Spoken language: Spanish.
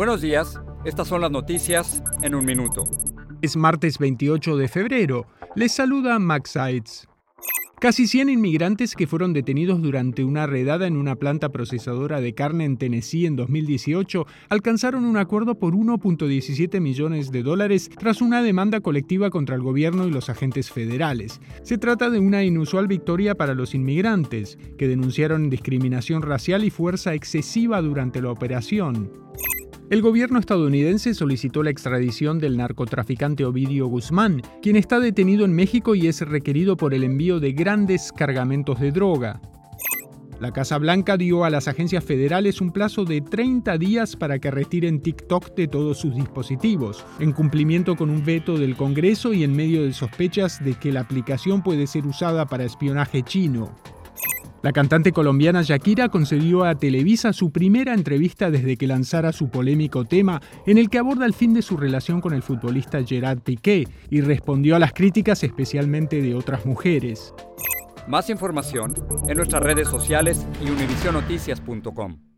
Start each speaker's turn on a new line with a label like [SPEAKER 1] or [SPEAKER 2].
[SPEAKER 1] Buenos días, estas son las noticias en un minuto.
[SPEAKER 2] Es martes 28 de febrero. Les saluda Max Seitz. Casi 100 inmigrantes que fueron detenidos durante una redada en una planta procesadora de carne en Tennessee en 2018 alcanzaron un acuerdo por 1.17 millones de dólares tras una demanda colectiva contra el gobierno y los agentes federales. Se trata de una inusual victoria para los inmigrantes, que denunciaron discriminación racial y fuerza excesiva durante la operación. El gobierno estadounidense solicitó la extradición del narcotraficante Ovidio Guzmán, quien está detenido en México y es requerido por el envío de grandes cargamentos de droga. La Casa Blanca dio a las agencias federales un plazo de 30 días para que retiren TikTok de todos sus dispositivos, en cumplimiento con un veto del Congreso y en medio de sospechas de que la aplicación puede ser usada para espionaje chino. La cantante colombiana Shakira concedió a Televisa su primera entrevista desde que lanzara su polémico tema, en el que aborda el fin de su relación con el futbolista Gerard Piqué y respondió a las críticas especialmente de otras mujeres.
[SPEAKER 1] Más información en nuestras redes sociales y univisionoticias.com.